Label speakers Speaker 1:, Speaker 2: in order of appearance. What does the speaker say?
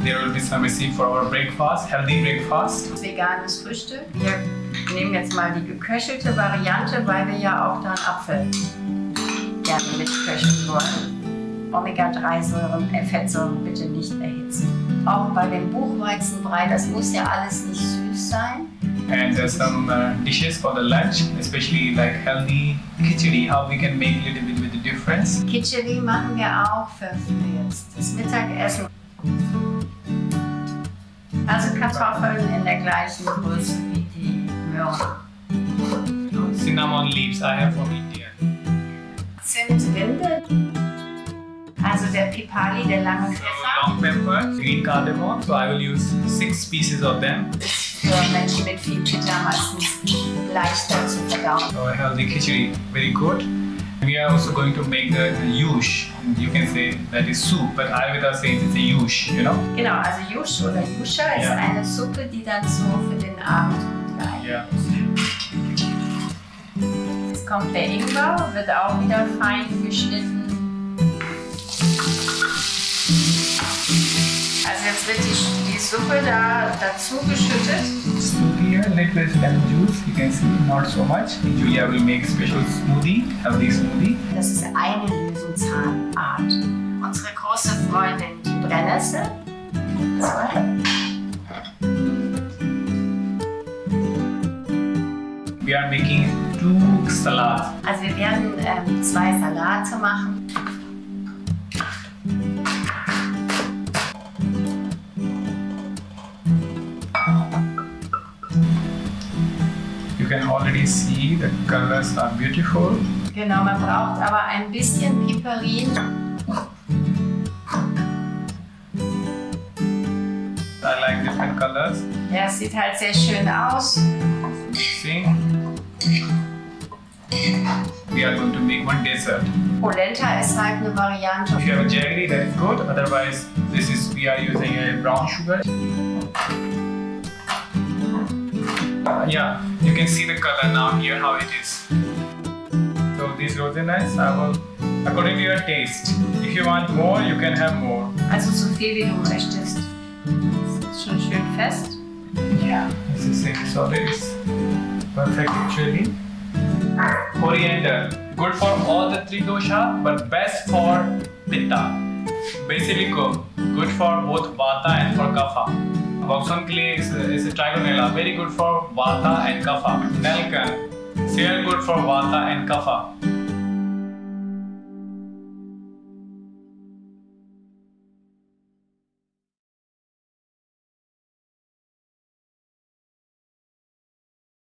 Speaker 1: There will be some recipe for our breakfast, healthy breakfast.
Speaker 2: Veganes Frühstück. Wir nehmen jetzt mal die geköchelte Variante, weil wir ja auch dann Apfel gerne mitköcheln wollen. Omega-3-Säuren, äh, Fettsäuren bitte nicht erhitzen. Auch bei dem Buchweizenbrei, das muss ja alles nicht süß sein.
Speaker 1: And there's some uh, dishes for the lunch, especially like healthy khichdi, how we can make a little bit with the difference.
Speaker 2: Khichdi machen wir auch für, für jetzt das Mittagessen. Also Kartoffeln in der gleichen Größe wie die Möhren.
Speaker 1: Cinnamon leaves I have from India.
Speaker 2: Zimtrinde. Also der Pipali, der lange
Speaker 1: So
Speaker 2: Pfeffer.
Speaker 1: long pepper, green cardamom. So I will use six pieces of them.
Speaker 2: Für Menschen mit viel Pitta meistens leichter zu verdauen.
Speaker 1: So healthy khichdi, very good. We are also going to make the, the yush. You can say that is soup, but Ayurveda says it's a yush, you know?
Speaker 2: Genau, also Yush oder Yusha ist
Speaker 1: Ja.
Speaker 2: eine Suppe, die dann so für den Abend gut geeignet ist. Jetzt kommt der Ingwer, wird auch wieder fein geschnitten. Also jetzt wird die, die Suppe da dazu geschüttet.
Speaker 1: Little bit lemon juice. You can see not so much. Julia will make special smoothie, healthy smoothie.
Speaker 2: Das ist eine Löwenzahnart. Unsere große Freundin, die Brennnessel. Zwei.
Speaker 1: We are making two salads.
Speaker 2: Also wir werden ähm, zwei Salate machen.
Speaker 1: Can already see the colors are beautiful.
Speaker 2: Genau, man braucht aber ein bisschen Piperin.
Speaker 1: I like different colors.
Speaker 2: Ja, es sieht halt sehr schön aus.
Speaker 1: See? We are going to make one dessert.
Speaker 2: Polenta ist halt eine Variante.
Speaker 1: If you have a jaggery, that is good. Otherwise, this is we are using a brown sugar. Yeah, you can see the color now here how it is. So these rosinets, I will according to your taste. If you want more, you can have more.
Speaker 2: Also so viel wie du möchtest. Ist schon schön fest.
Speaker 1: Yeah, this is it. So it's perfect actually. Coriander, good for all the three dosha, but best for pitta. Basilikum, good for both vata and for kapha. Voxon clay is a, is trigonella, very good for vata and kapha. Nelkan, sehr good for vata and kapha.